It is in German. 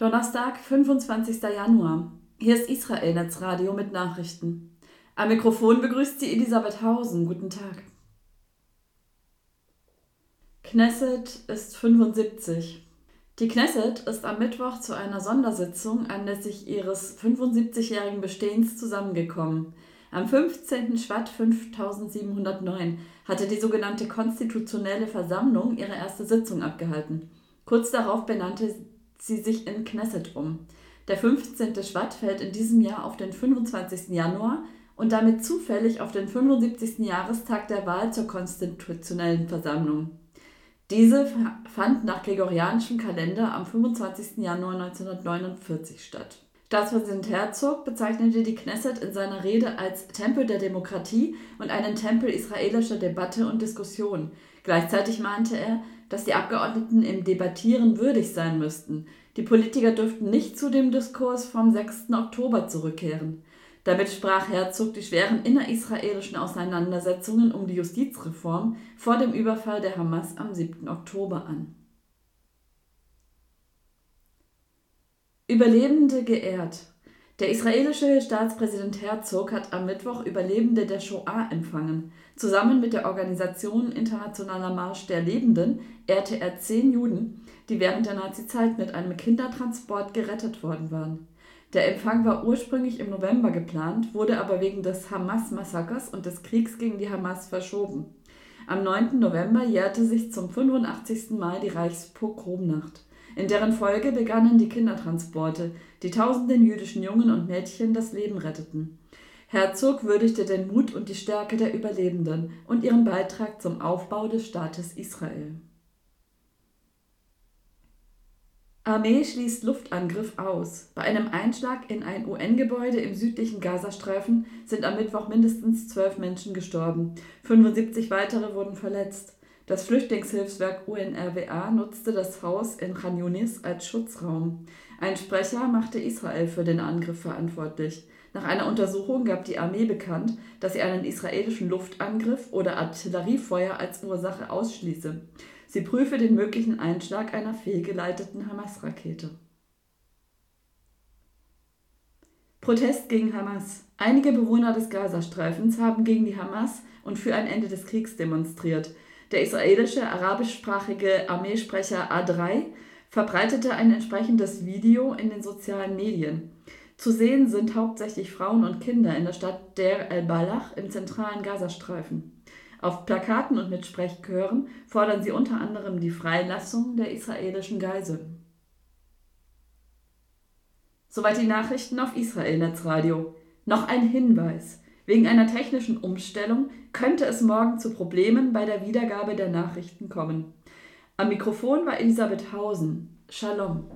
Donnerstag, 25. Januar. Hier ist Israel Netzradio mit Nachrichten. Am Mikrofon begrüßt sie Elisabeth Hausen. Guten Tag. Knesset ist 75. Die Knesset ist am Mittwoch zu einer Sondersitzung anlässlich ihres 75-jährigen Bestehens zusammengekommen. Am 15. Schwatt 5709 hatte die sogenannte Konstitutionelle Versammlung ihre erste Sitzung abgehalten. Kurz darauf benannte sie sich in Knesset um. Der 15. Schwatt fällt in diesem Jahr auf den 25. Januar und damit zufällig auf den 75. Jahrestag der Wahl zur Konstitutionellen Versammlung. Diese fand nach gregorianischem Kalender am 25. Januar 1949 statt. Staatspräsident Herzog bezeichnete die Knesset in seiner Rede als Tempel der Demokratie und einen Tempel israelischer Debatte und Diskussion. Gleichzeitig meinte er, dass die Abgeordneten im Debattieren würdig sein müssten. Die Politiker dürften nicht zu dem Diskurs vom 6. Oktober zurückkehren. Damit sprach Herzog die schweren innerisraelischen Auseinandersetzungen um die Justizreform vor dem Überfall der Hamas am 7. Oktober an. Überlebende geehrt. Der israelische Staatspräsident Herzog hat am Mittwoch Überlebende der Shoah empfangen. Zusammen mit der Organisation Internationaler Marsch der Lebenden ehrte er zehn Juden, die während der Nazizeit mit einem Kindertransport gerettet worden waren. Der Empfang war ursprünglich im November geplant, wurde aber wegen des Hamas-Massakers und des Kriegs gegen die Hamas verschoben. Am 9. November jährte sich zum 85. Mal die Reichspogromnacht. In deren Folge begannen die Kindertransporte, die tausenden jüdischen Jungen und Mädchen das Leben retteten. Herzog würdigte den Mut und die Stärke der Überlebenden und ihren Beitrag zum Aufbau des Staates Israel. Armee schließt Luftangriff aus. Bei einem Einschlag in ein UN-Gebäude im südlichen Gazastreifen sind am Mittwoch mindestens zwölf Menschen gestorben. 75 weitere wurden verletzt. Das Flüchtlingshilfswerk UNRWA nutzte das Haus in Khan Yunis als Schutzraum. Ein Sprecher machte Israel für den Angriff verantwortlich. Nach einer Untersuchung gab die Armee bekannt, dass sie einen israelischen Luftangriff oder Artilleriefeuer als Ursache ausschließe. Sie prüfe den möglichen Einschlag einer fehlgeleiteten Hamas-Rakete. Protest gegen Hamas. Einige Bewohner des Gazastreifens haben gegen die Hamas und für ein Ende des Kriegs demonstriert. Der israelische arabischsprachige Armeesprecher A3 verbreitete ein entsprechendes Video in den sozialen Medien. Zu sehen sind hauptsächlich Frauen und Kinder in der Stadt Der el-Balach im zentralen Gazastreifen. Auf Plakaten und mit Sprechchören fordern sie unter anderem die Freilassung der israelischen Geiseln. Soweit die Nachrichten auf Israel Netzradio. Noch ein Hinweis. Wegen einer technischen Umstellung könnte es morgen zu Problemen bei der Wiedergabe der Nachrichten kommen. Am Mikrofon war Elisabeth Hausen. Shalom.